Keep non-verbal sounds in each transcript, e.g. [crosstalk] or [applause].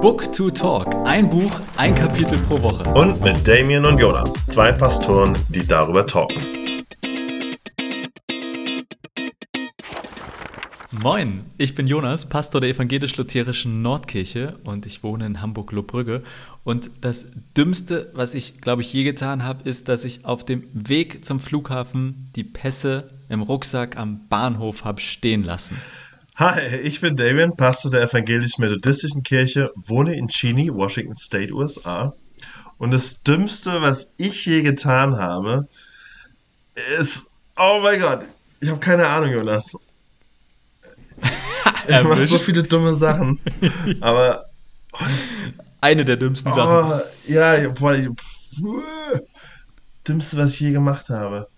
Book to Talk. Ein Buch, ein Kapitel pro Woche. Und mit Damien und Jonas, zwei Pastoren, die darüber talken. Moin, ich bin Jonas, Pastor der evangelisch-lutherischen Nordkirche und ich wohne in Hamburg-Lubbrügge. Und das Dümmste, was ich, glaube ich, je getan habe, ist, dass ich auf dem Weg zum Flughafen die Pässe im Rucksack am Bahnhof habe stehen lassen. Hi, ich bin Damien, Pastor der evangelisch-methodistischen Kirche, wohne in Cheney, Washington State, USA. Und das Dümmste, was ich je getan habe, ist, oh mein Gott, ich habe keine Ahnung, Jonas. Ich mache so viele dumme Sachen. Aber. Oh, Eine der dümmsten oh, Sachen. Ja, boah, pff, dümmste, was ich je gemacht habe.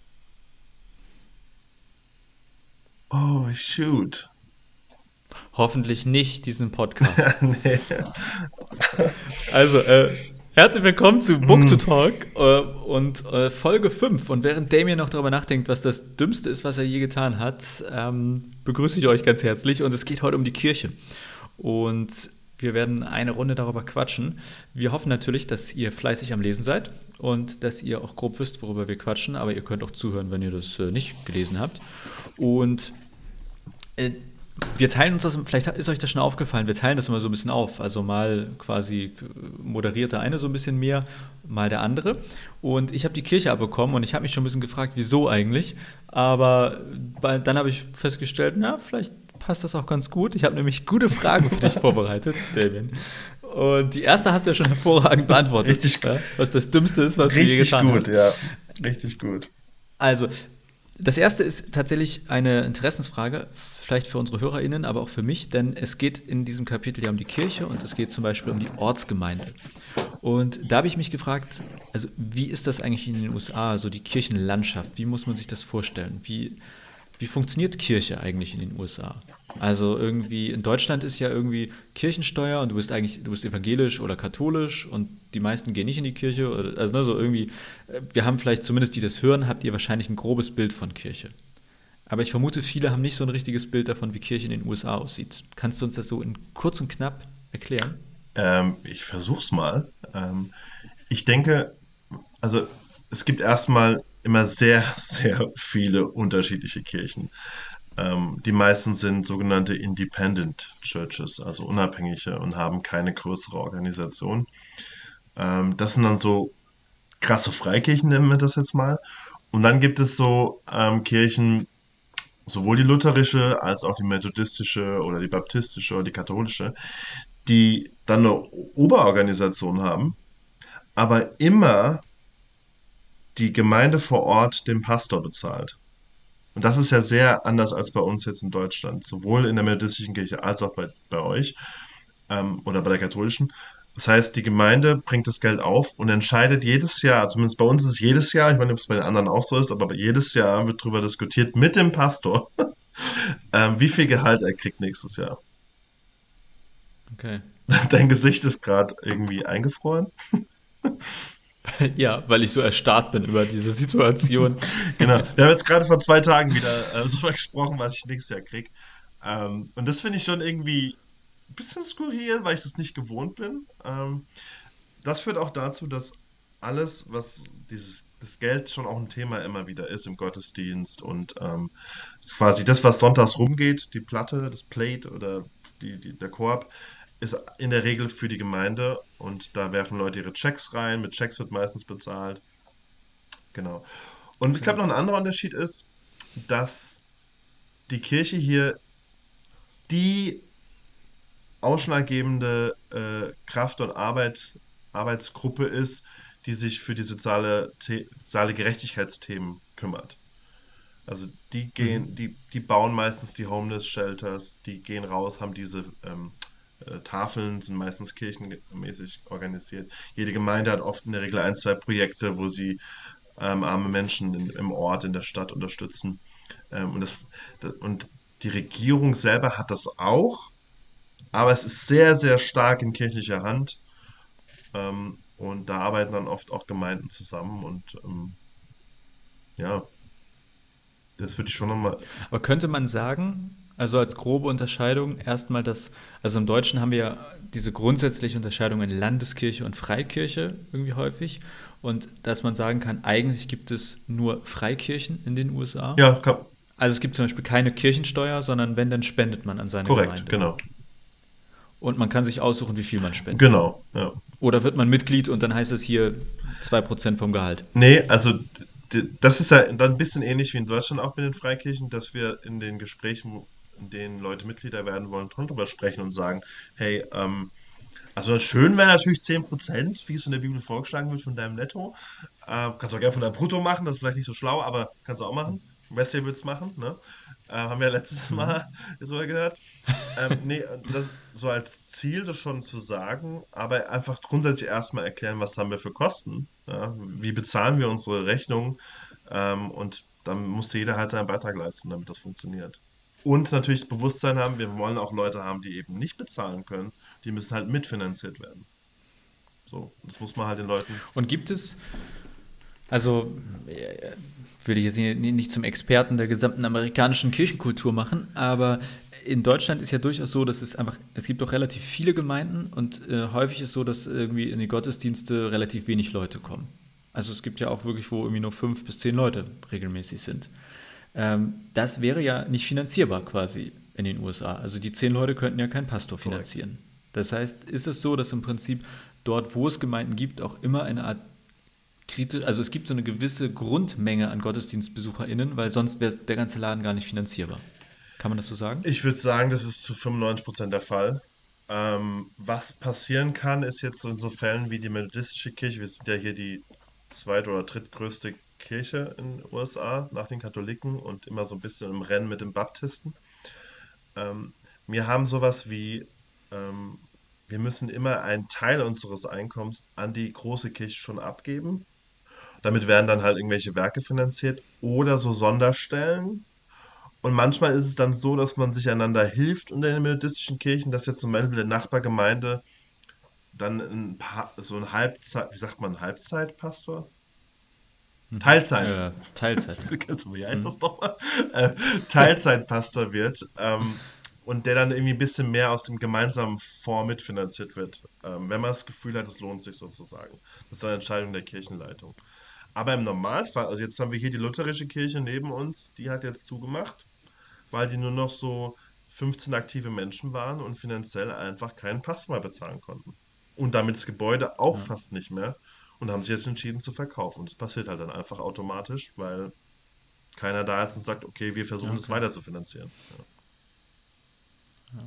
Oh, shoot. Hoffentlich nicht diesen Podcast. [laughs] nee. Also, äh, herzlich willkommen zu Book to hm. Talk äh, und äh, Folge 5. Und während Damien noch darüber nachdenkt, was das Dümmste ist, was er je getan hat, ähm, begrüße ich euch ganz herzlich. Und es geht heute um die Kirche. Und wir werden eine Runde darüber quatschen. Wir hoffen natürlich, dass ihr fleißig am Lesen seid und dass ihr auch grob wisst, worüber wir quatschen. Aber ihr könnt auch zuhören, wenn ihr das äh, nicht gelesen habt. Und äh, wir teilen uns das, vielleicht ist euch das schon aufgefallen, wir teilen das immer so ein bisschen auf. Also mal quasi moderiert der eine so ein bisschen mehr, mal der andere. Und ich habe die Kirche abbekommen und ich habe mich schon ein bisschen gefragt, wieso eigentlich. Aber dann habe ich festgestellt, na, vielleicht passt das auch ganz gut. Ich habe nämlich gute Fragen für dich [laughs] vorbereitet, Damien. Und die erste hast du ja schon hervorragend beantwortet. Richtig gut. Ja, was das Dümmste ist, was du je getan gut, hast. Richtig gut, ja. Richtig gut. Also, das erste ist tatsächlich eine Interessensfrage, vielleicht für unsere HörerInnen, aber auch für mich, denn es geht in diesem Kapitel ja um die Kirche und es geht zum Beispiel um die Ortsgemeinde. Und da habe ich mich gefragt, also wie ist das eigentlich in den USA, so die Kirchenlandschaft? Wie muss man sich das vorstellen? Wie, wie funktioniert Kirche eigentlich in den USA? Also irgendwie in Deutschland ist ja irgendwie Kirchensteuer und du bist eigentlich, du bist evangelisch oder katholisch und die meisten gehen nicht in die Kirche. Also ne, so irgendwie, äh, wir haben vielleicht zumindest die das hören, habt ihr wahrscheinlich ein grobes Bild von Kirche. Aber ich vermute, viele haben nicht so ein richtiges Bild davon, wie Kirche in den USA aussieht. Kannst du uns das so in kurz und knapp erklären? Ähm, ich versuch's mal. Ähm, ich denke, also es gibt erstmal immer sehr, sehr viele unterschiedliche Kirchen. Ähm, die meisten sind sogenannte Independent Churches, also unabhängige und haben keine größere Organisation. Ähm, das sind dann so krasse Freikirchen, nennen wir das jetzt mal. Und dann gibt es so ähm, Kirchen, sowohl die lutherische als auch die methodistische oder die baptistische oder die katholische, die dann eine Oberorganisation haben, aber immer die Gemeinde vor Ort den Pastor bezahlt. Und das ist ja sehr anders als bei uns jetzt in Deutschland, sowohl in der methodistischen Kirche als auch bei, bei euch ähm, oder bei der katholischen. Das heißt, die Gemeinde bringt das Geld auf und entscheidet jedes Jahr, zumindest bei uns ist es jedes Jahr, ich nicht, ob es bei den anderen auch so ist, aber jedes Jahr wird darüber diskutiert mit dem Pastor, [laughs] ähm, wie viel Gehalt er kriegt nächstes Jahr. Okay. [laughs] Dein Gesicht ist gerade irgendwie eingefroren. [laughs] [laughs] Ja, weil ich so erstarrt bin über diese Situation. [laughs] genau. Wir haben jetzt gerade vor zwei Tagen wieder äh, [laughs] so gesprochen, was ich nächstes Jahr kriege. Ähm, und das finde ich schon irgendwie ein bisschen skurril, weil ich das nicht gewohnt bin. Ähm, das führt auch dazu, dass alles, was dieses das Geld schon auch ein Thema immer wieder ist im Gottesdienst und ähm, quasi das, was sonntags rumgeht, die Platte, das Plate oder die, die, der Korb, ist in der Regel für die Gemeinde und da werfen Leute ihre Checks rein. Mit Checks wird meistens bezahlt. Genau. Und ich glaube, noch ein anderer Unterschied ist, dass die Kirche hier die ausschlaggebende äh, Kraft und Arbeit, Arbeitsgruppe ist, die sich für die soziale, soziale Gerechtigkeitsthemen kümmert. Also die gehen, mhm. die, die bauen meistens die Homeless Shelters, die gehen raus, haben diese ähm, äh, Tafeln sind meistens kirchenmäßig organisiert. Jede Gemeinde hat oft in der Regel ein, zwei Projekte, wo sie ähm, arme Menschen in, im Ort, in der Stadt unterstützen. Ähm, und, das, und die Regierung selber hat das auch, aber es ist sehr, sehr stark in kirchlicher Hand. Ähm, und da arbeiten dann oft auch Gemeinden zusammen und ähm, ja, das würde ich schon nochmal. Aber könnte man sagen, Also als grobe Unterscheidung erstmal das, also im Deutschen haben wir ja diese grundsätzliche Unterscheidung in Landeskirche und Freikirche irgendwie häufig. Und dass man sagen kann, eigentlich gibt es nur Freikirchen in den USA. Ja, kann. Also es gibt zum Beispiel keine Kirchensteuer, sondern wenn, dann spendet man an seine Korrekt, Gemeinde. genau. Und man kann sich aussuchen, wie viel man spendet. Genau, ja. Oder wird man Mitglied und dann heißt es hier 2% vom Gehalt. Nee, also das ist ja dann ein bisschen ähnlich wie in Deutschland auch mit den Freikirchen, dass wir in den Gesprächen, in denen Leute Mitglieder werden wollen, drüber sprechen und sagen, hey, ähm, also schön wäre natürlich 10%, wie es in der Bibel vorgeschlagen wird von deinem Netto. Äh, kannst auch gerne von deinem Brutto machen, das ist vielleicht nicht so schlau, aber kannst du auch machen. Wesley wird es machen, ne? Äh, haben wir ja letztes Mal drüber gehört. Ähm, nee, das so als Ziel, das schon zu sagen, aber einfach grundsätzlich erstmal erklären, was haben wir für Kosten, ja? Wie bezahlen wir unsere Rechnung ähm, und dann muss jeder halt seinen Beitrag leisten, damit das funktioniert. Und natürlich das Bewusstsein haben, wir wollen auch Leute haben, die eben nicht bezahlen können, die müssen halt mitfinanziert werden. So, das muss man halt den Leuten. Und gibt es, also äh, will ich jetzt nicht zum Experten der gesamten amerikanischen Kirchenkultur machen, aber in Deutschland ist ja durchaus so, dass es einfach, es gibt doch relativ viele Gemeinden und äh, häufig ist so, dass irgendwie in die Gottesdienste relativ wenig Leute kommen. Also es gibt ja auch wirklich, wo irgendwie nur fünf bis zehn Leute regelmäßig sind. Ähm, das wäre ja nicht finanzierbar quasi in den USA. Also die zehn Leute könnten ja keinen Pastor finanzieren. Das heißt, ist es so, dass im Prinzip dort, wo es Gemeinden gibt, auch immer eine Art kritisch, also es gibt so eine gewisse Grundmenge an GottesdienstbesucherInnen, weil sonst wäre der ganze Laden gar nicht finanzierbar. Kann man das so sagen? Ich würde sagen, das ist zu 95% der Fall. Ähm, was passieren kann, ist jetzt in so Fällen wie die methodistische Kirche, wir sind ja hier die zweit- oder drittgrößte Kirche in den USA nach den Katholiken und immer so ein bisschen im Rennen mit den Baptisten. Ähm, wir haben sowas wie, ähm, wir müssen immer einen Teil unseres Einkommens an die große Kirche schon abgeben. Damit werden dann halt irgendwelche Werke finanziert oder so Sonderstellen. Und manchmal ist es dann so, dass man sich einander hilft unter den methodistischen Kirchen, dass jetzt zum Beispiel der Nachbargemeinde dann ein paar, so ein Halbzeit, wie sagt man, Halbzeitpastor? Teilzeit. Äh, Teilzeit. [laughs] Wie heißt das nochmal? Äh, Teilzeitpastor wird ähm, und der dann irgendwie ein bisschen mehr aus dem gemeinsamen Fonds mitfinanziert wird, ähm, wenn man das Gefühl hat, es lohnt sich sozusagen. Das ist eine Entscheidung der Kirchenleitung. Aber im Normalfall, also jetzt haben wir hier die lutherische Kirche neben uns, die hat jetzt zugemacht, weil die nur noch so 15 aktive Menschen waren und finanziell einfach keinen Pass mehr bezahlen konnten. Und damit das Gebäude auch fast nicht mehr und haben sich jetzt entschieden zu verkaufen. Und das passiert halt dann einfach automatisch, weil keiner da ist und sagt, okay, wir versuchen es Okay. weiter zu finanzieren. Ja.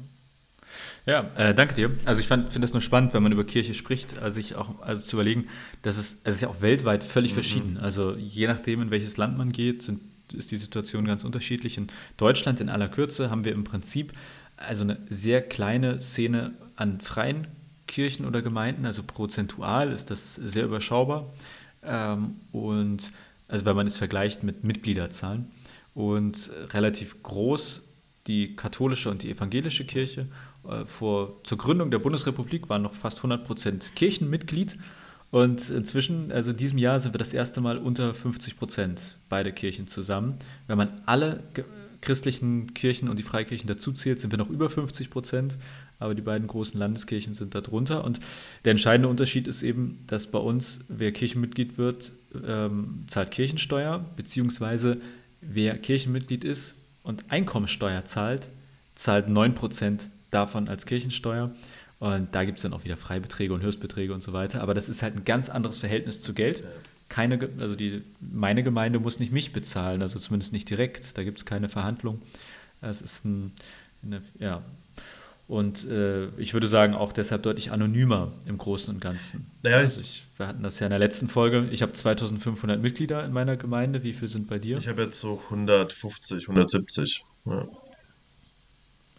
Ja, äh, danke dir. Also ich finde das nur spannend, wenn man über Kirche spricht, also ich auch also zu überlegen, dass es, es ist ja auch weltweit völlig verschieden. Also je nachdem, in welches Land man geht, sind, ist die Situation ganz unterschiedlich. In Deutschland in aller Kürze haben wir im Prinzip also eine sehr kleine Szene an freien Kirchen oder Gemeinden, also prozentual ist das sehr überschaubar. Ähm, und also wenn man es vergleicht mit Mitgliederzahlen und relativ groß die katholische und die evangelische Kirche. Äh, Vor, zur Gründung der Bundesrepublik waren noch fast 100 Prozent Kirchenmitglied. Und inzwischen, also in diesem Jahr, sind wir das erste Mal unter 50 Prozent beide Kirchen zusammen. Wenn man alle christlichen Kirchen und die Freikirchen dazu zählt, sind wir noch über 50 Prozent. Aber die beiden großen Landeskirchen sind da drunter. Und der entscheidende Unterschied ist eben, dass bei uns, wer Kirchenmitglied wird, ähm, zahlt Kirchensteuer, beziehungsweise wer Kirchenmitglied ist und Einkommensteuer zahlt, zahlt 9% davon als Kirchensteuer. Und da gibt es dann auch wieder Freibeträge und Höchstbeträge und so weiter. Aber das ist halt ein ganz anderes Verhältnis zu Geld. Keine, also die, meine Gemeinde muss nicht mich bezahlen, also zumindest nicht direkt. Da gibt es keine Verhandlung. Es ist ein, eine, ja. Und äh, ich würde sagen, auch deshalb deutlich anonymer im Großen und Ganzen. Naja, also ich, wir hatten das ja in der letzten Folge. Ich habe 2500 Mitglieder in meiner Gemeinde. Wie viel sind bei dir? Ich habe jetzt so 150, 170. Ja.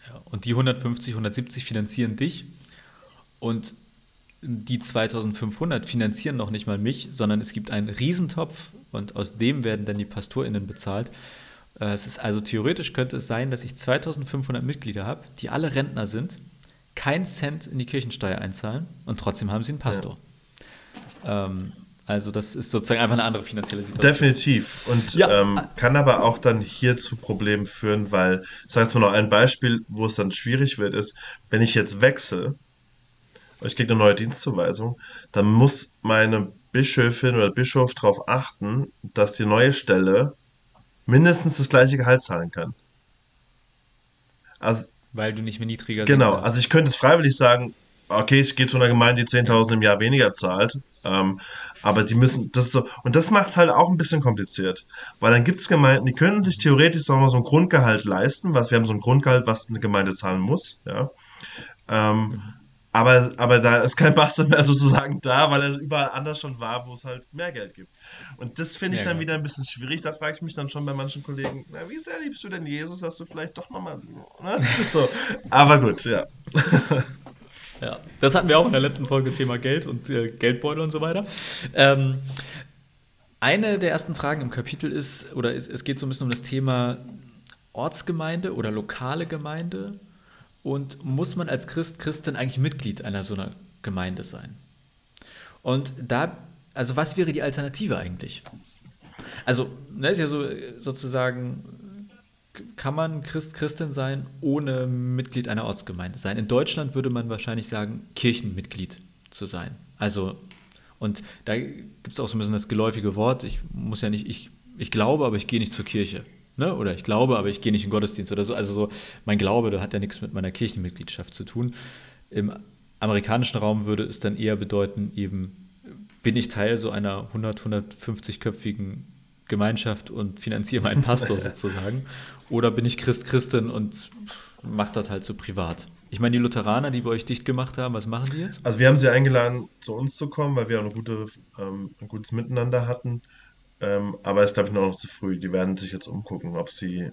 Ja, und die 150, 170 finanzieren dich und die 2500 finanzieren noch nicht mal mich, sondern es gibt einen Riesentopf und aus dem werden dann die PastorInnen bezahlt. Äh, Es ist also theoretisch könnte es sein, dass ich 2500 Mitglieder habe, die alle Rentner sind, keinen Cent in die Kirchensteuer einzahlen und trotzdem haben sie einen Pastor. Ähm, Also das ist sozusagen einfach eine andere finanzielle Situation. Definitiv. Und ja. ähm, kann aber auch dann hier zu Problemen führen, weil, ich sage jetzt mal noch ein Beispiel, wo es dann schwierig wird, ist, wenn ich jetzt wechsle, ich kriege eine neue Dienstzuweisung, dann muss meine Bischöfin oder Bischof darauf achten, dass die neue Stelle mindestens das gleiche Gehalt zahlen kann. Also, Weil du nicht mehr niedriger Genau, also ich könnte es freiwillig sagen, okay, ich gehe zu einer Gemeinde, die 10.000 im Jahr weniger zahlt, ähm, aber die müssen, das so, und das macht es halt auch ein bisschen kompliziert, weil dann gibt es Gemeinden, die können sich theoretisch sagen wir, so ein Grundgehalt leisten, was wir haben so ein Grundgehalt, was eine Gemeinde zahlen muss, ja. Ähm, mhm. Aber, aber da ist kein Bastard mehr sozusagen da, weil er überall anders schon war, wo es halt mehr Geld gibt. Und das finde ich ja, dann ja. wieder ein bisschen schwierig. Da frage ich mich dann schon bei manchen Kollegen, na, wie sehr liebst du denn Jesus, dass du vielleicht doch nochmal. Ne? [laughs] So. Aber gut, ja. Ja, das hatten wir auch in der letzten Folge, Thema Geld und äh, Geldbeutel und so weiter. Ähm, eine der ersten Fragen im Kapitel ist, oder es, es geht so ein bisschen um das Thema Ortsgemeinde oder lokale Gemeinde und muss man als Christ, Christin eigentlich Mitglied einer so einer Gemeinde sein? Und da, also was wäre die Alternative eigentlich? Also, ne, ist ja so sozusagen, kann man Christ, Christin sein, ohne Mitglied einer Ortsgemeinde sein? In Deutschland würde man wahrscheinlich sagen, Kirchenmitglied zu sein. Also, und da gibt es auch so ein bisschen das geläufige Wort, ich muss ja nicht, ich, ich glaube, aber ich gehe nicht zur Kirche. Ne? Oder ich glaube, aber ich gehe nicht in Gottesdienst oder so. Also so, mein Glaube, da hat ja nichts mit meiner Kirchenmitgliedschaft zu tun. Im amerikanischen Raum würde es dann eher bedeuten, eben bin ich Teil so einer 100, 150-köpfigen Gemeinschaft und finanziere meinen Pastor [laughs] sozusagen. Oder bin ich Christ, Christin und mache das halt so privat. Ich meine, die Lutheraner, die bei euch dicht gemacht haben, was machen die jetzt? Also wir haben sie eingeladen, zu uns zu kommen, weil wir auch eine gute, ähm, ein gutes Miteinander hatten. Ähm, aber es ist, glaube ich, noch zu früh. Die werden sich jetzt umgucken, ob sie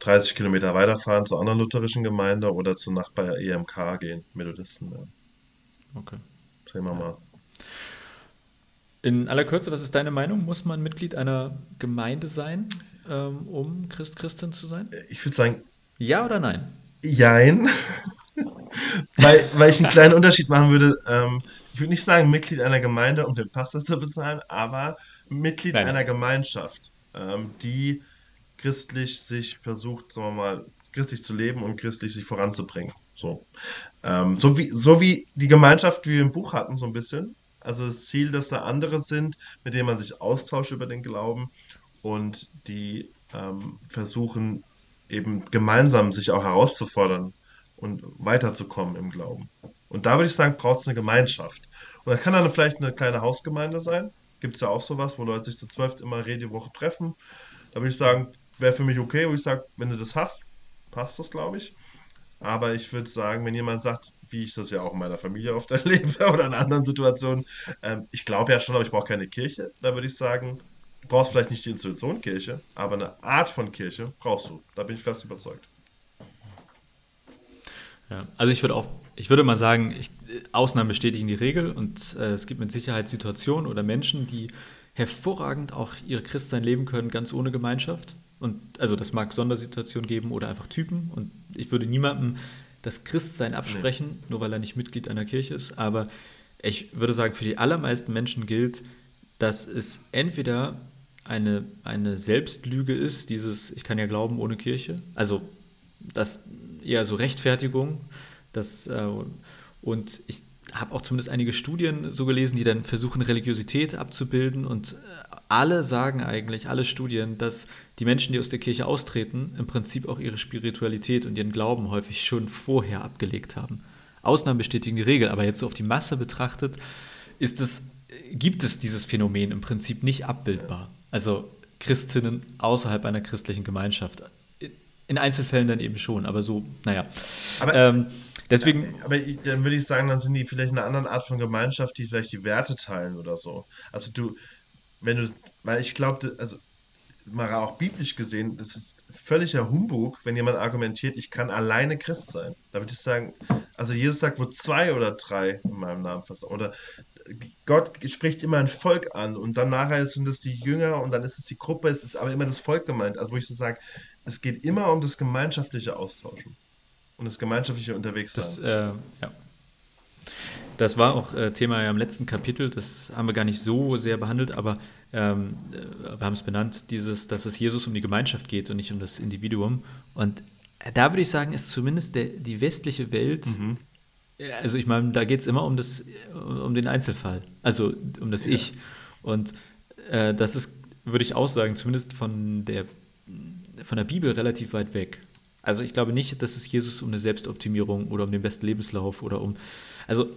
30 Kilometer weiterfahren zur anderen lutherischen Gemeinde oder zur Nachbar EMK gehen, Methodisten. Ja. Okay. Sehen wir mal. In aller Kürze, was ist deine Meinung? Muss man Mitglied einer Gemeinde sein, ähm, um Christ Christin zu sein? Ich würde sagen. Ja oder nein? Jein. [laughs] weil, weil ich einen kleinen Unterschied machen würde. Ähm, ich würde nicht sagen Mitglied einer Gemeinde, um den Pastor zu bezahlen, aber Mitglied Nein. einer Gemeinschaft, ähm, die christlich sich versucht, sagen wir mal, christlich zu leben und christlich sich voranzubringen. So. Ähm, so, wie, so wie die Gemeinschaft, die wir im Buch hatten, so ein bisschen. Also das Ziel, dass da andere sind, mit denen man sich austauscht über den Glauben und die ähm, versuchen eben gemeinsam sich auch herauszufordern und weiterzukommen im Glauben. Und da würde ich sagen, braucht es eine Gemeinschaft. Und das kann dann vielleicht eine kleine Hausgemeinde sein, gibt es ja auch sowas, wo Leute sich zu zwölf immer jede Woche treffen. Da würde ich sagen, wäre für mich okay, wo ich sage, wenn du das hast, passt das, glaube ich. Aber ich würde sagen, wenn jemand sagt, wie ich das ja auch in meiner Familie oft [laughs] erlebe oder in anderen Situationen, ähm, ich glaube ja schon, aber ich brauche keine Kirche, da würde ich sagen, du brauchst vielleicht nicht die Institution Kirche, aber eine Art von Kirche brauchst du. Da bin ich fest überzeugt. Ja, also ich würde auch ich würde mal sagen, ich, Ausnahmen bestätigen die Regel und äh, es gibt mit Sicherheit Situationen oder Menschen, die hervorragend auch ihr Christsein leben können, ganz ohne Gemeinschaft. Und also das mag Sondersituationen geben oder einfach Typen. Und ich würde niemandem das Christsein absprechen, nee. nur weil er nicht Mitglied einer Kirche ist. Aber ich würde sagen, für die allermeisten Menschen gilt, dass es entweder eine, eine Selbstlüge ist, dieses Ich kann ja glauben ohne Kirche. Also das eher so Rechtfertigung das, äh, und ich habe auch zumindest einige Studien so gelesen, die dann versuchen, Religiosität abzubilden. Und äh, alle sagen eigentlich, alle Studien, dass die Menschen, die aus der Kirche austreten, im Prinzip auch ihre Spiritualität und ihren Glauben häufig schon vorher abgelegt haben. Ausnahmen bestätigen die Regel, aber jetzt so auf die Masse betrachtet, ist es, gibt es dieses Phänomen im Prinzip nicht abbildbar. Also Christinnen außerhalb einer christlichen Gemeinschaft. In Einzelfällen dann eben schon, aber so, naja. Aber ähm, Deswegen. Aber ich, dann würde ich sagen, dann sind die vielleicht eine andere Art von Gemeinschaft, die vielleicht die Werte teilen oder so. Also du, wenn du, weil ich glaube, also mal auch biblisch gesehen, das ist völliger Humbug, wenn jemand argumentiert, ich kann alleine Christ sein. Da würde ich sagen, also Jesus sagt, wo zwei oder drei in meinem Namen versagen. Oder Gott spricht immer ein Volk an und dann nachher sind es die Jünger und dann ist es die Gruppe, es ist aber immer das Volk gemeint. Also wo ich so sage, es geht immer um das gemeinschaftliche Austauschen und das gemeinschaftliche Unterwegssein. Das, äh, ja. das war auch äh, Thema ja im letzten Kapitel, das haben wir gar nicht so sehr behandelt, aber ähm, äh, wir haben es benannt, dieses, dass es Jesus um die Gemeinschaft geht und nicht um das Individuum. Und da würde ich sagen, ist zumindest der, die westliche Welt, mhm. also ich meine, da geht es immer um, das, um den Einzelfall, also um das ja. Ich. Und äh, das ist, würde ich auch sagen, zumindest von der, von der Bibel relativ weit weg. Also ich glaube nicht, dass es Jesus um eine Selbstoptimierung oder um den besten Lebenslauf oder um. Also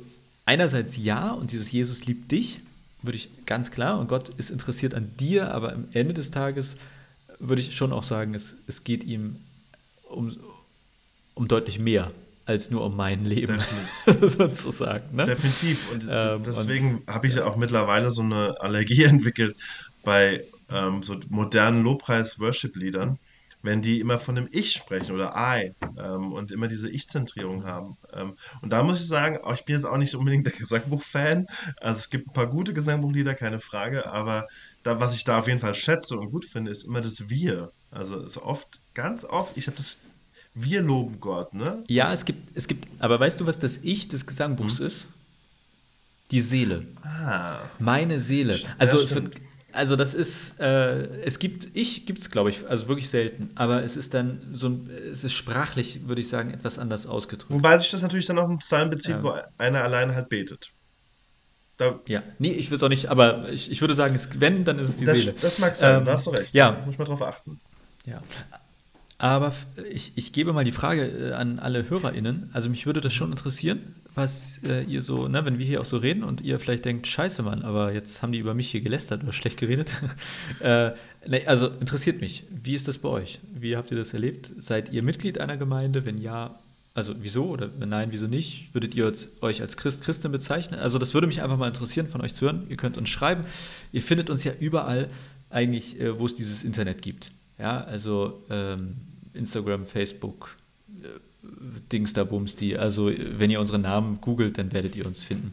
einerseits ja, und dieses Jesus liebt dich, würde ich ganz klar, und Gott ist interessiert an dir, aber am Ende des Tages würde ich schon auch sagen, es, es geht ihm um, um deutlich mehr als nur um mein Leben, [laughs] sozusagen. Ne? Definitiv. Und ähm, deswegen habe ich ja auch mittlerweile so eine Allergie [laughs] entwickelt bei ähm, so modernen Lobpreis-Worship-Liedern, wenn die immer von dem Ich sprechen oder I ähm, und immer diese Ich-Zentrierung haben. Ähm, und da muss ich sagen, ich bin jetzt auch nicht unbedingt der [laughs] Gesangbuch-Fan. Also es gibt ein paar gute Gesangbuchlieder, keine Frage, aber da, was ich da auf jeden Fall schätze und gut finde, ist immer das Wir. Also so oft, ganz oft, ich habe das wir loben Gott, ne? Ja, es gibt, es gibt, aber weißt du, was das Ich des Gesangbuchs hm? ist? Die Seele. Ah. Meine Seele. Also ja, es wird also das ist, äh, es gibt, ich gibt es glaube ich, also wirklich selten, aber es ist dann so ein, es ist sprachlich, würde ich sagen, etwas anders ausgedrückt. Wobei sich das natürlich dann auf einen Psalm bezieht, ja. wo einer alleine halt betet. Da ja, nee, ich würde es auch nicht, aber ich, ich würde sagen, es, wenn, dann ist es die das, Seele. Das mag sein, ähm, da hast du recht. Ja. Muss man drauf achten. Ja. Aber ich, ich gebe mal die Frage äh, an alle HörerInnen. Also mich würde das schon interessieren, was äh, ihr so, ne, wenn wir hier auch so reden und ihr vielleicht denkt, scheiße Mann, aber jetzt haben die über mich hier gelästert oder [laughs] schlecht geredet. [laughs] äh, ne, also interessiert mich, wie ist das bei euch? Wie habt ihr das erlebt? Seid ihr Mitglied einer Gemeinde? Wenn ja, also wieso oder wenn nein, wieso nicht? Würdet ihr euch als Christ, Christin bezeichnen? Also das würde mich einfach mal interessieren, von euch zu hören. Ihr könnt uns schreiben. Ihr findet uns ja überall eigentlich, äh, wo es dieses Internet gibt. Ja, also ähm, Instagram, Facebook, äh, Dings da Bumsti. Also wenn ihr unsere Namen googelt, dann werdet ihr uns finden.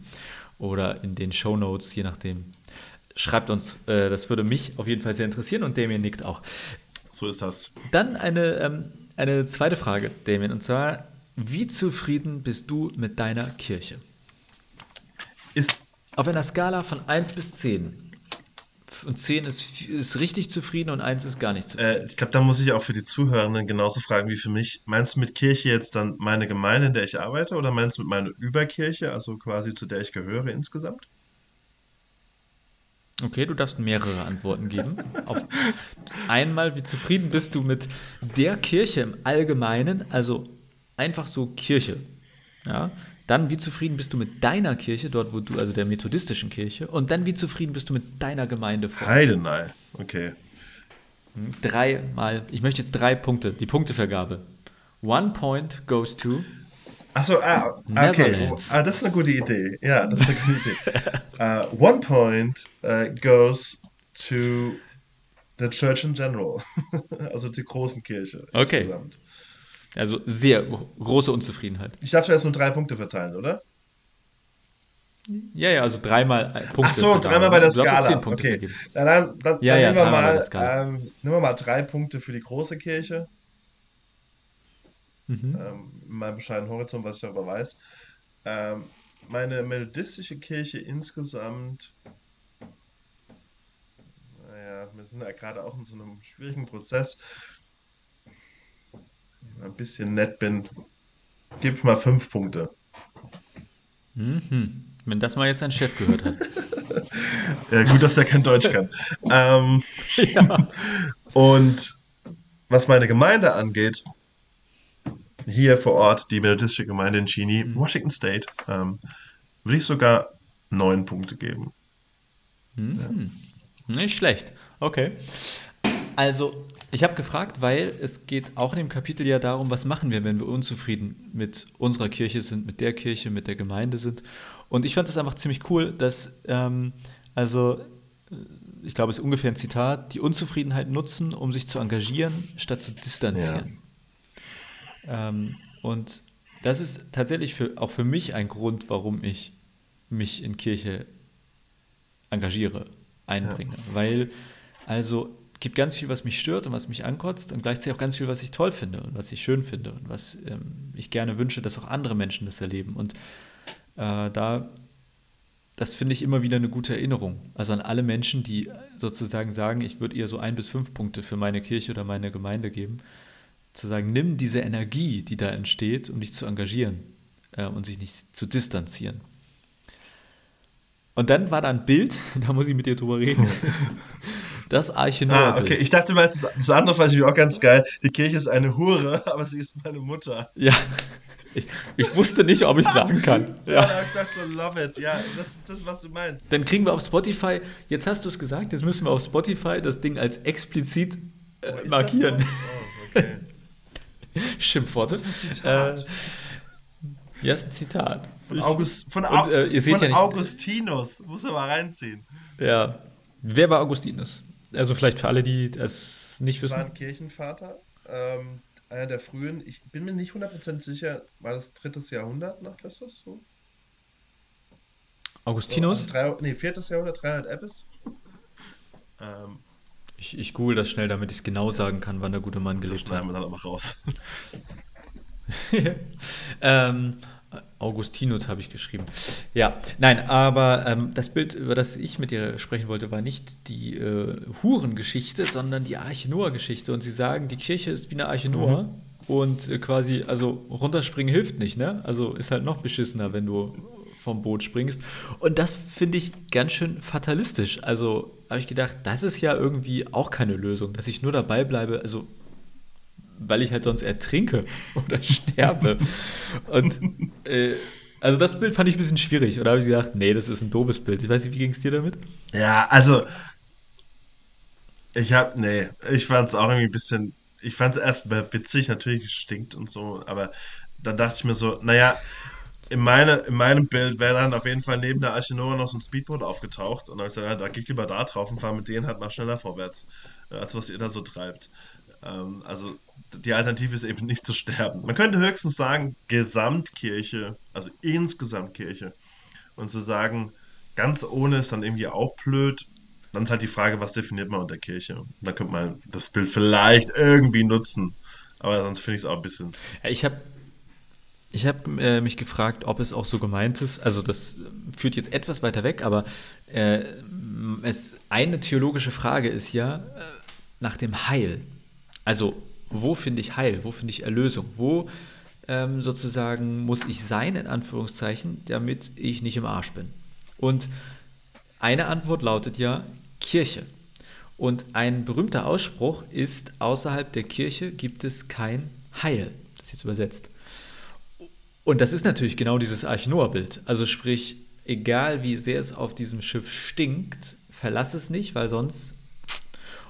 Oder in den Show Notes, je nachdem. Schreibt uns, äh, das würde mich auf jeden Fall sehr interessieren und Damien nickt auch. So ist das. Dann eine, ähm, eine zweite Frage, Damien, und zwar, wie zufrieden bist du mit deiner Kirche? Ist auf einer Skala von 1 bis 10 und 10 ist, ist richtig zufrieden und 1 ist gar nicht zufrieden. Äh, ich glaube, da muss ich auch für die Zuhörenden genauso fragen wie für mich. Meinst du mit Kirche jetzt dann meine Gemeinde, in der ich arbeite, oder meinst du mit meiner Überkirche, also quasi zu der ich gehöre insgesamt? Okay, du darfst mehrere Antworten geben. Auf einmal, wie zufrieden bist du mit der Kirche im Allgemeinen, also einfach so Kirche. Ja, dann, wie zufrieden bist du mit deiner Kirche, dort wo du, also der methodistischen Kirche, und dann, wie zufrieden bist du mit deiner Gemeinde vor Heidenei, okay. Hm, Dreimal, ich möchte jetzt drei Punkte, die Punktevergabe. One point goes to. Achso, ah, okay. Ah, das ist eine gute Idee. Ja, das ist eine gute Idee. uh, [laughs] one point uh, goes to the church in general. [laughs] also die großen Kirche. Okay. Insgesamt. Also sehr große Unzufriedenheit. Ich darf jetzt nur drei Punkte verteilen, oder? Ja, ja, also dreimal Punkte. Ach so, dreimal bei der Skala. okay. Dann, dann, dann, ja, dann ja, nehmen, wir mal, ähm, nehmen wir mal drei Punkte für die große Kirche. Mhm. Ähm, in meinem bescheidenen Horizont, was ich darüber weiß. Ähm, meine methodistische Kirche insgesamt. Naja, wir sind ja gerade auch in so einem schwierigen Prozess ein bisschen nett bin, gib mal fünf Punkte. Mhm. Wenn das mal jetzt ein Chef gehört hat. [laughs] ja, gut, dass er kein Deutsch kann. ähm, [laughs] ja. Und was meine Gemeinde angeht, hier vor Ort, die methodistische Gemeinde in Chini, mhm. Washington State, ähm, würde ich sogar neun Punkte geben. Mhm. Ja. Nicht schlecht. Okay. Also, ich habe gefragt, weil es geht auch in dem Kapitel ja darum, was machen wir, wenn wir unzufrieden mit unserer Kirche sind, mit der Kirche, mit der Gemeinde sind. Und ich fand das einfach ziemlich cool, dass, ähm, also, äh, ich glaube, es ist ungefähr ein Zitat, die Unzufriedenheit nutzen, um sich zu engagieren, statt zu distanzieren. Ja. Ähm, und das ist tatsächlich für, auch für mich ein Grund, warum ich mich in Kirche engagiere, einbringe. Ja. Weil, also, gibt ganz viel, was mich stört und was mich ankotzt und gleichzeitig auch ganz viel, was ich toll finde und was ich schön finde und was ähm, ich gerne wünsche, dass auch andere Menschen das erleben. Und äh, da das finde ich immer wieder eine gute Erinnerung. Also an alle Menschen, die sozusagen sagen, ich würde ihr so ein bis fünf Punkte für meine Kirche oder meine Gemeinde geben. Zu sagen, nimm diese Energie, die da entsteht, um dich zu engagieren äh, und sich nicht zu distanzieren. Und dann war da ein Bild, [laughs] da muss ich mit dir drüber reden. [laughs] Das Arche Noah. Ah, okay. Ich dachte mal, das andere fand ich auch ganz geil. Die Kirche ist eine Hure, [laughs] aber sie ist meine Mutter. Ja. Ich, ich wusste nicht, ob ich sagen kann. [laughs] Ja, ja ich gesagt, so love it. Ja, das ist das, was du meinst. Dann kriegen wir auf Spotify, jetzt hast du es gesagt, jetzt müssen wir auf Spotify das Ding als explizit äh, oh, markieren. So? Oh, okay. [laughs] Schimpfworte. Das ist ein Zitat. Äh, ja, ist ein Zitat. Von, August, von, Au Und, äh, von ja Augustinus. Muss er mal reinziehen. Ja. Wer war Augustinus? Also vielleicht für alle, die es nicht das wissen. war ein Kirchenvater. Ähm, einer der frühen, ich bin mir nicht 100% sicher, war das drittes Jahrhundert nach Christus? So? Augustinus? So, also drei, nee, viertes Jahrhundert, 300 Eppes. [laughs] ähm, ich, ich google das schnell, damit ich es genau sagen kann, wann der gute Mann gelebt hat. wir dann aber raus. [laughs] ähm, Augustinus habe ich geschrieben. Ja, nein, aber ähm, das Bild, über das ich mit dir sprechen wollte, war nicht die äh, Hurengeschichte, sondern die Arche Noah-Geschichte. Und sie sagen, die Kirche ist wie eine Arche Noah. Mhm. Und äh, quasi, also runterspringen hilft nicht, ne? Also ist halt noch beschissener, wenn du vom Boot springst. Und das finde ich ganz schön fatalistisch. Also habe ich gedacht, das ist ja irgendwie auch keine Lösung, dass ich nur dabei bleibe. Also weil ich halt sonst ertrinke [laughs] oder sterbe. Und äh, also das Bild fand ich ein bisschen schwierig. Oder habe ich gedacht, nee, das ist ein doofes Bild. Ich weiß nicht, wie ging es dir damit? Ja, also ich habe, nee, ich fand es auch irgendwie ein bisschen, ich fand es erst witzig, natürlich stinkt und so, aber dann dachte ich mir so, naja, in, meine, in meinem Bild wäre dann auf jeden Fall neben der Arche Noah noch so ein Speedboot aufgetaucht und dann habe ich gesagt, ja, da gehe ich lieber da drauf und fahre mit denen halt mal schneller vorwärts, als was ihr da so treibt. Ähm, also die Alternative ist eben nicht zu sterben. Man könnte höchstens sagen, Gesamtkirche, also insgesamt Kirche. Und zu sagen, ganz ohne ist dann irgendwie auch blöd. Dann ist halt die Frage, was definiert man unter Kirche? Da könnte man das Bild vielleicht irgendwie nutzen. Aber sonst finde ich es auch ein bisschen. Ich habe ich hab, äh, mich gefragt, ob es auch so gemeint ist. Also, das führt jetzt etwas weiter weg, aber äh, es, eine theologische Frage ist ja äh, nach dem Heil. Also, wo finde ich Heil, wo finde ich Erlösung, wo ähm, sozusagen muss ich sein, in Anführungszeichen, damit ich nicht im Arsch bin. Und eine Antwort lautet ja Kirche. Und ein berühmter Ausspruch ist, außerhalb der Kirche gibt es kein Heil. Das ist jetzt übersetzt. Und das ist natürlich genau dieses Arch Noah-Bild. Also sprich, egal wie sehr es auf diesem Schiff stinkt, verlass es nicht, weil sonst.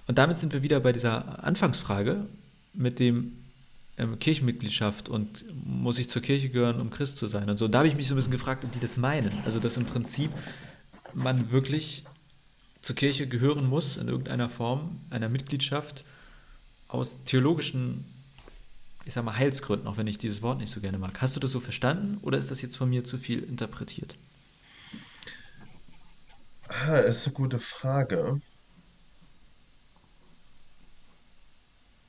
Und damit sind wir wieder bei dieser Anfangsfrage, mit dem ähm, Kirchenmitgliedschaft und muss ich zur Kirche gehören, um Christ zu sein und so. Und da habe ich mich so ein bisschen gefragt, ob die das meinen. Also, dass im Prinzip man wirklich zur Kirche gehören muss in irgendeiner Form, einer Mitgliedschaft aus theologischen, ich sag mal, Heilsgründen, auch wenn ich dieses Wort nicht so gerne mag. Hast du das so verstanden oder ist das jetzt von mir zu viel interpretiert? Ah, ist eine gute Frage.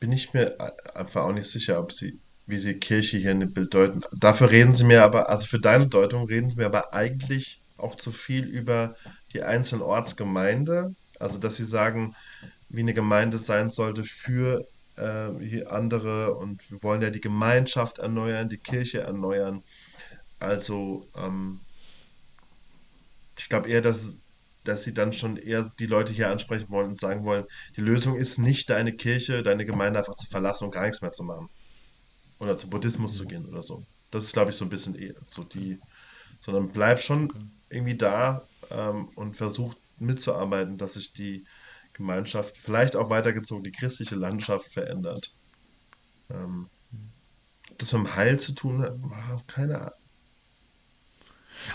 Bin ich mir einfach auch nicht sicher, ob sie, wie sie Kirche hier in dem Bild deuten. Dafür reden sie mir aber, also für deine Deutung reden sie mir aber eigentlich auch zu viel über die einzelnen Ortsgemeinde. Also, dass sie sagen, wie eine Gemeinde sein sollte für äh, andere und wir wollen ja die Gemeinschaft erneuern, die Kirche erneuern. Also, ähm, ich glaube eher, dass dass sie dann schon eher die Leute hier ansprechen wollen und sagen wollen, die Lösung ist nicht deine Kirche, deine Gemeinde einfach zu verlassen und gar nichts mehr zu machen. Oder zum Buddhismus mhm. zu gehen oder so. Das ist, glaube ich, so ein bisschen eher so die, sondern bleib schon okay. irgendwie da ähm, und versuch mitzuarbeiten, dass sich die Gemeinschaft, vielleicht auch weitergezogen, die christliche Landschaft verändert. Ähm, das mit dem Heil zu tun hat, keine Ahnung.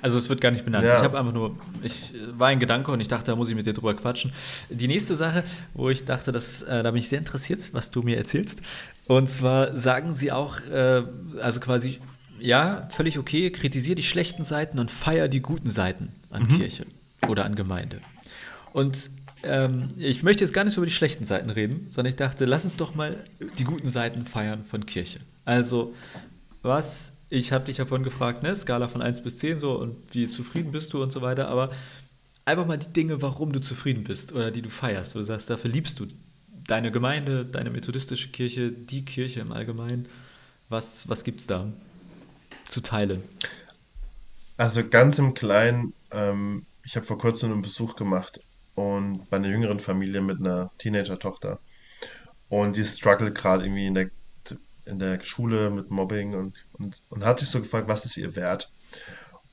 Also es wird gar nicht benannt. Ja. Ich habe einfach nur, ich war ein Gedanke und ich dachte, da muss ich mit dir drüber quatschen. Die nächste Sache, wo ich dachte, dass, äh, da bin ich sehr interessiert, was du mir erzählst. Und zwar sagen sie auch, äh, also quasi, ja, völlig okay, kritisiere die schlechten Seiten und feier die guten Seiten an mhm. Kirche oder an Gemeinde. Und ähm, ich möchte jetzt gar nicht so über die schlechten Seiten reden, sondern ich dachte, lass uns doch mal die guten Seiten feiern von Kirche. Also, was ich habe dich ja vorhin gefragt, ne, Skala von 1 bis 10 so und wie zufrieden bist du und so weiter, aber einfach mal die Dinge, warum du zufrieden bist oder die du feierst, du sagst, dafür liebst du deine Gemeinde, deine methodistische Kirche, die Kirche im Allgemeinen. Was, was gibt es da zu teilen? Also ganz im Kleinen, ähm, ich habe vor kurzem einen Besuch gemacht und bei einer jüngeren Familie mit einer Teenager-Tochter. Und die struggelt gerade irgendwie in der, in der Schule mit Mobbing und, und, und hat sich so gefragt, was ist ihr Wert?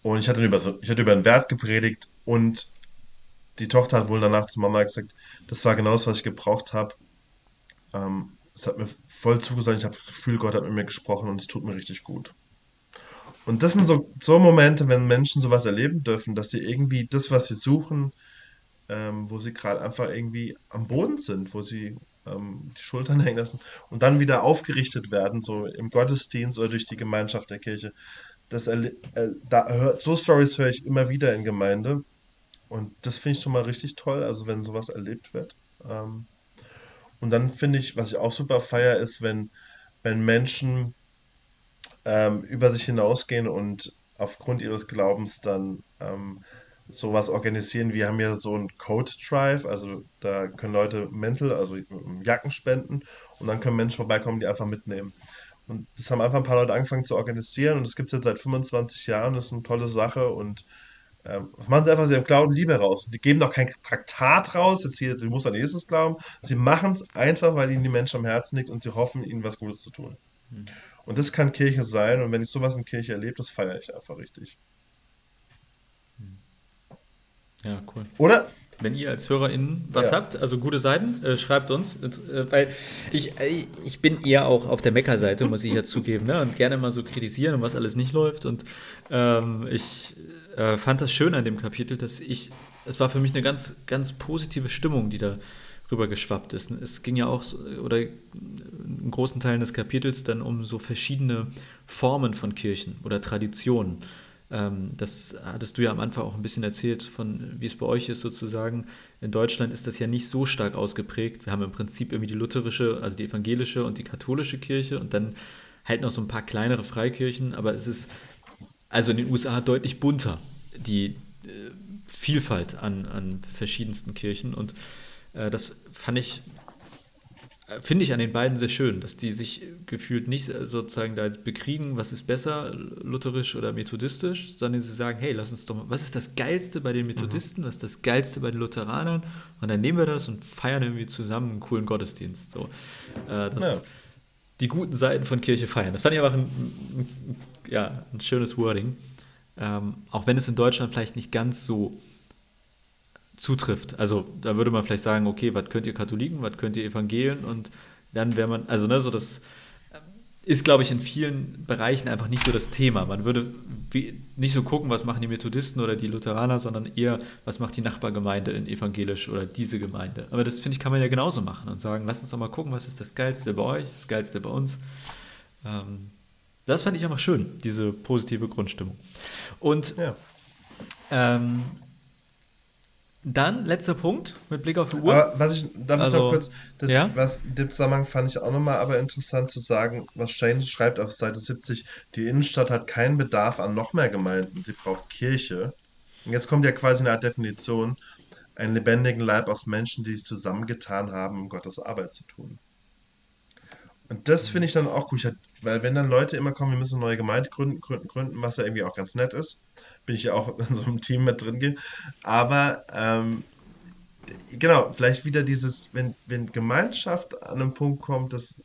Und ich hatte über, so, ich hatte über einen Wert gepredigt und die Tochter hat wohl danach zu Mama gesagt, das war genau das, was ich gebraucht habe. Ähm, es hat mir voll zugesagt, ich habe das Gefühl, Gott hat mit mir gesprochen und es tut mir richtig gut. Und das sind so, so Momente, wenn Menschen sowas erleben dürfen, dass sie irgendwie das, was sie suchen, ähm, wo sie gerade einfach irgendwie am Boden sind, wo sie ähm, die Schultern [laughs] hängen lassen und dann wieder aufgerichtet werden, so im Gottesdienst oder durch die Gemeinschaft der Kirche. Das äh, da hör, so Stories höre ich immer wieder in Gemeinde und das finde ich schon mal richtig toll, also wenn sowas erlebt wird. Ähm, und dann finde ich, was ich auch super feier, ist, wenn, wenn Menschen ähm, über sich hinausgehen und aufgrund ihres Glaubens dann ähm, sowas organisieren. Wir haben ja so ein Code Drive, also da können Leute Mental, also Jacken spenden und dann können Menschen vorbeikommen, die einfach mitnehmen. Und das haben einfach ein paar Leute angefangen zu organisieren und das gibt es jetzt seit 25 Jahren, das ist eine tolle Sache und ähm, machen sie einfach, sie haben Glauben Liebe raus. Die geben doch kein Traktat raus, jetzt hier, du musst an Jesus glauben. Sie machen es einfach, weil ihnen die Menschen am Herzen liegt und sie hoffen, ihnen was Gutes zu tun. Mhm. Und das kann Kirche sein und wenn ich sowas in Kirche erlebe, das feiere ich einfach richtig. Ja, cool. Oder? Wenn ihr als HörerInnen was ja. habt, also gute Seiten, äh, schreibt uns. Äh, weil ich, äh, ich bin eher auch auf der Mecker-Seite, muss ich ja [laughs] zugeben, ne? und gerne mal so kritisieren und was alles nicht läuft. Und ähm, ich äh, fand das schön an dem Kapitel, dass ich, es war für mich eine ganz, ganz positive Stimmung, die da rüber geschwappt ist. Es ging ja auch, so, oder in großen Teilen des Kapitels dann um so verschiedene Formen von Kirchen oder Traditionen. Ähm, das hattest du ja am Anfang auch ein bisschen erzählt, von wie es bei euch ist sozusagen. In Deutschland ist das ja nicht so stark ausgeprägt. Wir haben im Prinzip irgendwie die lutherische, also die evangelische und die katholische Kirche und dann halt noch so ein paar kleinere Freikirchen, aber es ist also in den USA deutlich bunter, die äh, Vielfalt an, an verschiedensten Kirchen und äh, das fand ich finde ich an den beiden sehr schön, dass die sich gefühlt nicht sozusagen da jetzt bekriegen, was ist besser, lutherisch oder methodistisch, sondern sie sagen, hey, lass uns doch mal, was ist das Geilste bei den mhm. Methodisten, mhm. was ist das Geilste bei den Lutheranern? Und dann nehmen wir das und feiern irgendwie zusammen einen coolen Gottesdienst. So, äh, das, ja. Die guten Seiten von Kirche feiern. Das fand ich einfach ein, ein ja, ein schönes Wording. Ähm, auch wenn es in Deutschland vielleicht nicht ganz so zutrifft. Also da würde man vielleicht sagen, okay, was könnt ihr Katholiken, was könnt ihr Evangelien und dann wäre man, also ne, so das äh, ist, glaube ich, in vielen Bereichen einfach nicht so das Thema. Man würde nicht so gucken, was machen die Methodisten oder die Lutheraner, sondern eher, was macht die Nachbargemeinde in evangelisch oder diese Gemeinde. Aber das, finde ich, kann man ja genauso machen und sagen, lass uns doch mal gucken, was ist das Geilste bei euch, das Geilste bei uns. Ähm, das fand ich einfach schön, diese positive Grundstimmung. Und ja. ähm, dann, letzter Punkt, mit Blick auf die Uhr. Aber was ich, darf also, ich noch kurz, das, ja? was in dem Zusammenhang fand ich auch nochmal aber interessant zu sagen, was Shane schreibt auf Seite 70, die Innenstadt hat keinen Bedarf an noch mehr Gemeinden, sie braucht Kirche. Und jetzt kommt ja quasi eine Art Definition, einen lebendigen Leib aus Menschen, die sich zusammengetan haben, um Gottes Arbeit zu tun. Und das finde ich dann auch gut, weil wenn dann Leute immer kommen, wir müssen eine neue Gemeinde gründen, gründen, gründen, was ja irgendwie auch ganz nett ist, bin ich ja auch in so einem Team mit drin. Aber ähm, genau, vielleicht wieder dieses, wenn, wenn Gemeinschaft an einen Punkt kommt, dass,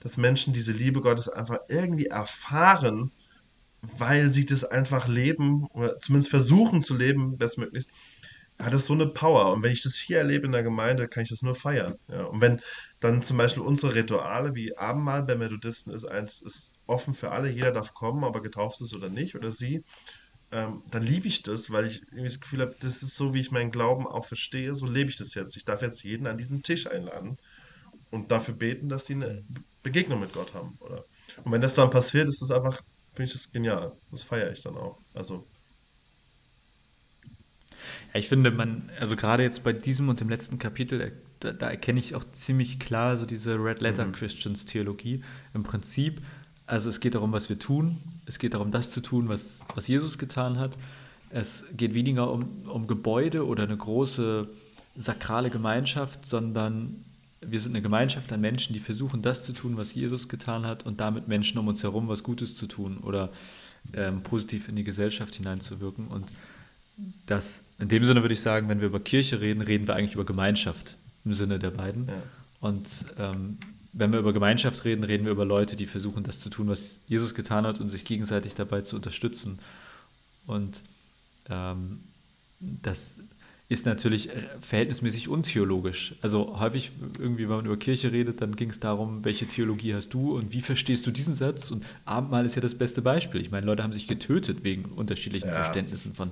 dass Menschen diese Liebe Gottes einfach irgendwie erfahren, weil sie das einfach leben oder zumindest versuchen zu leben, bestmöglichst, hat das so eine Power. Und wenn ich das hier erlebe in der Gemeinde, kann ich das nur feiern. Ja. Und wenn dann zum Beispiel unsere Rituale wie Abendmahl bei Methodisten ist eins, ist offen für alle, jeder darf kommen, aber getauft ist oder nicht, oder sie, ähm, dann liebe ich das, weil ich irgendwie das Gefühl habe, das ist so, wie ich meinen Glauben auch verstehe, so lebe ich das jetzt. Ich darf jetzt jeden an diesen Tisch einladen und dafür beten, dass sie eine Begegnung mit Gott haben. Oder? Und wenn das dann passiert, ist das einfach, finde ich das genial. Das feiere ich dann auch. Also. Ja, ich finde, man, also gerade jetzt bei diesem und dem letzten Kapitel, da, da erkenne ich auch ziemlich klar so diese Red Letter mhm. Christians Theologie. Im Prinzip also es geht darum, was wir tun. Es geht darum, das zu tun, was, was Jesus getan hat. Es geht weniger um, um Gebäude oder eine große sakrale Gemeinschaft, sondern wir sind eine Gemeinschaft an Menschen, die versuchen, das zu tun, was Jesus getan hat und damit Menschen um uns herum was Gutes zu tun oder ähm, positiv in die Gesellschaft hineinzuwirken. Und das, in dem Sinne würde ich sagen, wenn wir über Kirche reden, reden wir eigentlich über Gemeinschaft im Sinne der beiden. Ja. Und ähm, wenn wir über Gemeinschaft reden, reden wir über Leute, die versuchen, das zu tun, was Jesus getan hat und sich gegenseitig dabei zu unterstützen. Und ähm, das ist natürlich verhältnismäßig untheologisch. Also häufig irgendwie, wenn man über Kirche redet, dann ging es darum, welche Theologie hast du und wie verstehst du diesen Satz? Und Abendmahl ist ja das beste Beispiel. Ich meine, Leute haben sich getötet wegen unterschiedlichen ja. Verständnissen von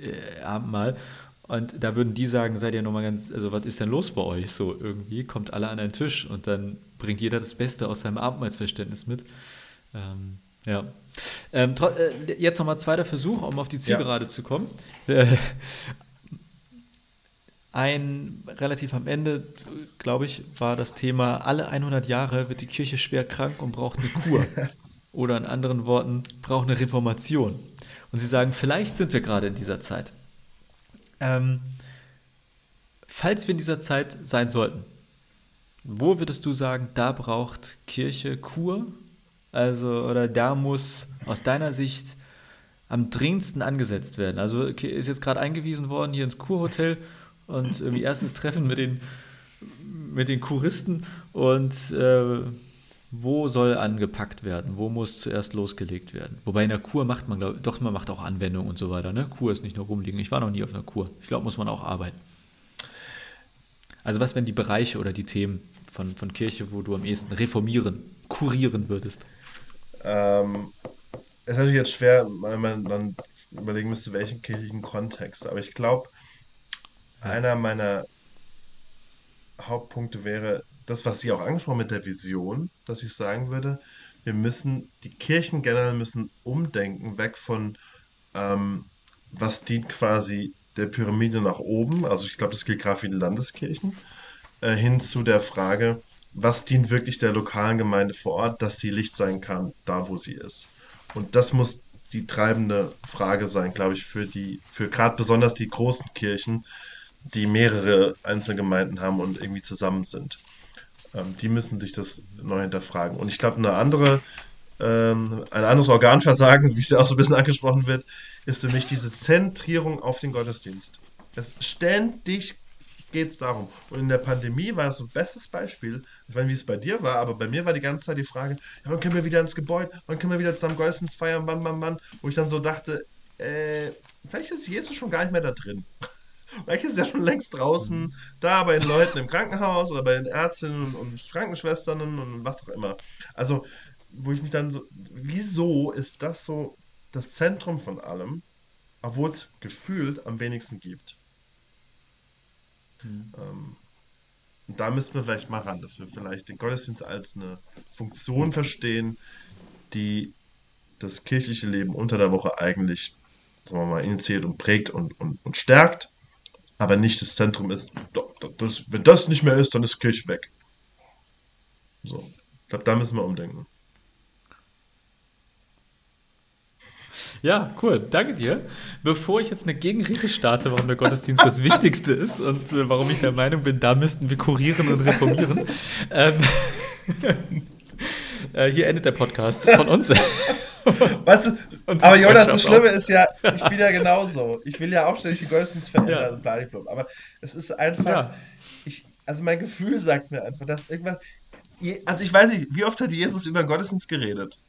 äh, Abendmahl. Und da würden die sagen, seid ihr nochmal ganz, also was ist denn los bei euch so irgendwie? Kommt alle an einen Tisch und dann bringt jeder das Beste aus seinem Abendmahlsverständnis mit. Ähm, ja. Ähm, äh, jetzt nochmal zweiter Versuch, um auf die Zielgerade ja. zu kommen. Äh, ein relativ am Ende, glaube ich, war das Thema, alle 100 Jahre wird die Kirche schwer krank und braucht eine Kur. [laughs] Oder in anderen Worten, braucht eine Reformation. Und sie sagen, vielleicht sind wir gerade in dieser Zeit. Ähm, falls wir in dieser Zeit sein sollten, wo würdest du sagen, da braucht Kirche Kur? Also, oder da muss aus deiner Sicht am dringendsten angesetzt werden? Also ist jetzt gerade eingewiesen worden hier ins Kurhotel und irgendwie erstes Treffen mit den, mit den Kuristen und äh, wo soll angepackt werden, wo muss zuerst losgelegt werden. Wobei in der Kur macht man, glaub, doch, man macht auch Anwendung und so weiter. Ne? Kur ist nicht nur rumliegen. Ich war noch nie auf einer Kur. Ich glaube, muss man auch arbeiten. Also was wären die Bereiche oder die Themen von, von Kirche, wo du am ehesten reformieren, kurieren würdest? Ähm, es ist natürlich jetzt schwer, weil man dann überlegen müsste, welchen kirchlichen Kontext. Aber ich glaube, einer meiner Hauptpunkte wäre das, was Sie auch angesprochen mit der Vision, dass ich sagen würde, wir müssen, die Kirchen generell müssen umdenken, weg von, ähm, was dient quasi der Pyramide nach oben, also ich glaube, das gilt gerade für die Landeskirchen, äh, hin zu der Frage, was dient wirklich der lokalen Gemeinde vor Ort, dass sie Licht sein kann, da wo sie ist. Und das muss die treibende Frage sein, glaube ich, für die, für gerade besonders die großen Kirchen, die mehrere Einzelgemeinden haben und irgendwie zusammen sind. Ähm, die müssen sich das neu hinterfragen. Und ich glaube, eine andere, ähm, ein anderes Organversagen, wie es ja auch so ein bisschen angesprochen wird, ist für mich diese Zentrierung auf den Gottesdienst. Es ständig geht es darum. Und in der Pandemie war es so ein bestes Beispiel. Ich weiß nicht, wie es bei dir war, aber bei mir war die ganze Zeit die Frage, ja, wann können wir wieder ins Gebäude, wann können wir wieder zusammen Gottesdienst feiern, wann, wann, wann, wo ich dann so dachte, äh, vielleicht ist Jesus schon gar nicht mehr da drin. [laughs] Vielleicht ist ja schon längst draußen, da bei den Leuten im Krankenhaus oder bei den Ärztinnen und Krankenschwestern und was auch immer. Also, wo ich mich dann so, wieso ist das so das Zentrum von allem, obwohl es gefühlt am wenigsten gibt? Mhm. Ähm, und da müssen wir vielleicht mal ran, dass wir vielleicht den Gottesdienst als eine Funktion verstehen, die das kirchliche Leben unter der Woche eigentlich, sagen wir mal, initiiert und prägt und, und, und stärkt aber nicht das Zentrum ist. Das, wenn das nicht mehr ist, dann ist Kirche weg. So. Ich glaube, da müssen wir umdenken. Ja, cool. Danke dir. Bevor ich jetzt eine Gegenrede starte, warum der Gottesdienst das Wichtigste ist und äh, warum ich der Meinung bin, da müssten wir kurieren und reformieren. ähm, [laughs] äh, hier endet der Podcast von uns. [laughs] du, aber Jonas, das Schlimme auch. ist ja, ich bin ja genauso. Ich will ja auch ständig die Gottesdienst verändern und bla, Aber es ist einfach, ja. ich, also mein Gefühl sagt mir einfach, dass irgendwas, also ich weiß nicht, wie oft hat Jesus über Gottesdienst geredet?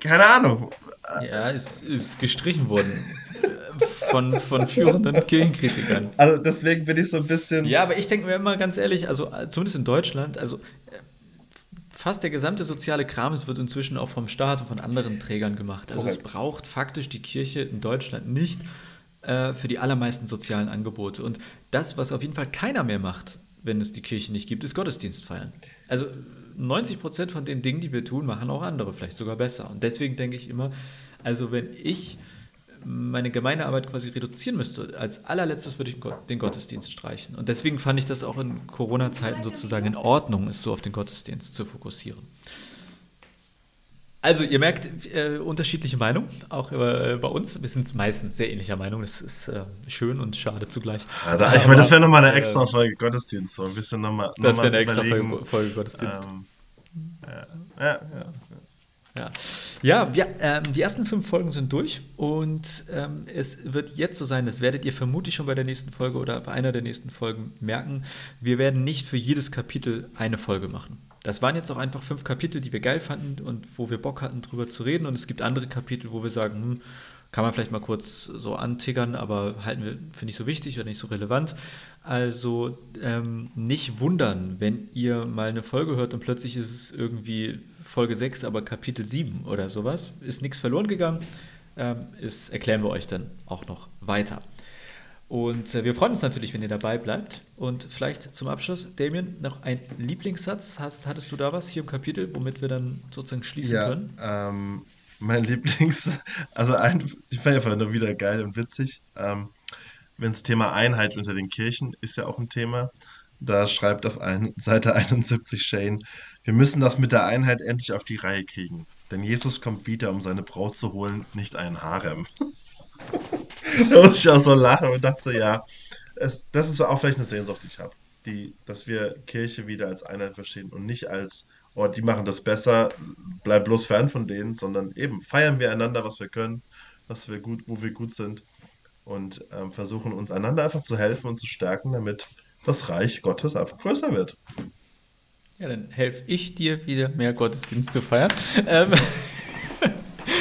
Keine Ahnung. Ja, es ist gestrichen worden von, von führenden Kirchenkritikern. Also deswegen bin ich so ein bisschen. Ja, aber ich denke mir immer ganz ehrlich, also zumindest in Deutschland, also fast der gesamte soziale Kram wird inzwischen auch vom Staat und von anderen Trägern gemacht. Also Korrekt. es braucht faktisch die Kirche in Deutschland nicht äh, für die allermeisten sozialen Angebote. Und das, was auf jeden Fall keiner mehr macht, wenn es die Kirche nicht gibt, ist Gottesdienst feiern. Also 90 Prozent von den Dingen, die wir tun, machen auch andere vielleicht sogar besser. Und deswegen denke ich immer, also wenn ich meine Gemeindearbeit quasi reduzieren müsste, als allerletztes würde ich den Gottesdienst streichen. Und deswegen fand ich das auch in Corona-Zeiten sozusagen in Ordnung, es so auf den Gottesdienst zu fokussieren. Also, ihr merkt äh, unterschiedliche Meinungen, auch äh, bei uns. Wir sind meistens sehr ähnlicher Meinung. Das ist äh, schön und schade zugleich. Ja, da, ich meine, das wäre nochmal eine äh, extra Folge Gottesdienst. So ein bisschen nochmal. Noch das wäre eine extra Folge, Folge Gottesdienst. Ähm, ja, ja, ja. Ja, ja wir, ähm, die ersten fünf Folgen sind durch und ähm, es wird jetzt so sein, das werdet ihr vermutlich schon bei der nächsten Folge oder bei einer der nächsten Folgen merken, wir werden nicht für jedes Kapitel eine Folge machen. Das waren jetzt auch einfach fünf Kapitel, die wir geil fanden und wo wir Bock hatten, drüber zu reden. Und es gibt andere Kapitel, wo wir sagen, hm, kann man vielleicht mal kurz so antiggern, aber halten wir für nicht so wichtig oder nicht so relevant. Also ähm, nicht wundern, wenn ihr mal eine Folge hört und plötzlich ist es irgendwie Folge 6, aber Kapitel 7 oder sowas. Ist nichts verloren gegangen. Ähm, ist, erklären wir euch dann auch noch weiter. Und äh, wir freuen uns natürlich, wenn ihr dabei bleibt. Und vielleicht zum Abschluss, Damien, noch ein Lieblingssatz. Hast, hattest du da was hier im Kapitel, womit wir dann sozusagen schließen ja, können? Ähm, mein Lieblings, [laughs] also ein, ich fand einfach nur wieder geil und witzig. Ähm, wenn das Thema Einheit unter den Kirchen ist ja auch ein Thema. Da schreibt auf ein, Seite 71 Shane, wir müssen das mit der Einheit endlich auf die Reihe kriegen. Denn Jesus kommt wieder, um seine Braut zu holen, nicht einen Harem. [laughs] da muss ich auch so lachen und dachte so, ja, es, das ist auch vielleicht eine Sehnsucht, die ich habe. Die, dass wir Kirche wieder als Einheit verstehen und nicht als, oh, die machen das besser, bleib bloß fern von denen, sondern eben feiern wir einander, was wir können, was wir gut, wo wir gut sind und ähm, versuchen uns einander einfach zu helfen und zu stärken, damit das Reich Gottes einfach größer wird. Ja, dann helfe ich dir wieder mehr Gottesdienst zu feiern. Ähm,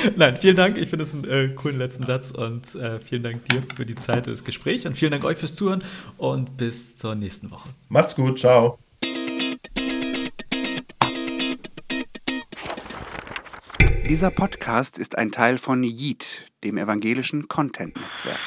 [laughs] Nein, vielen Dank. Ich finde es einen äh, coolen letzten Satz und äh, vielen Dank dir für die Zeit und das Gespräch und vielen Dank euch fürs Zuhören und bis zur nächsten Woche. Macht's gut, ciao. Dieser Podcast ist ein Teil von Yeet, dem evangelischen Content-Netzwerk.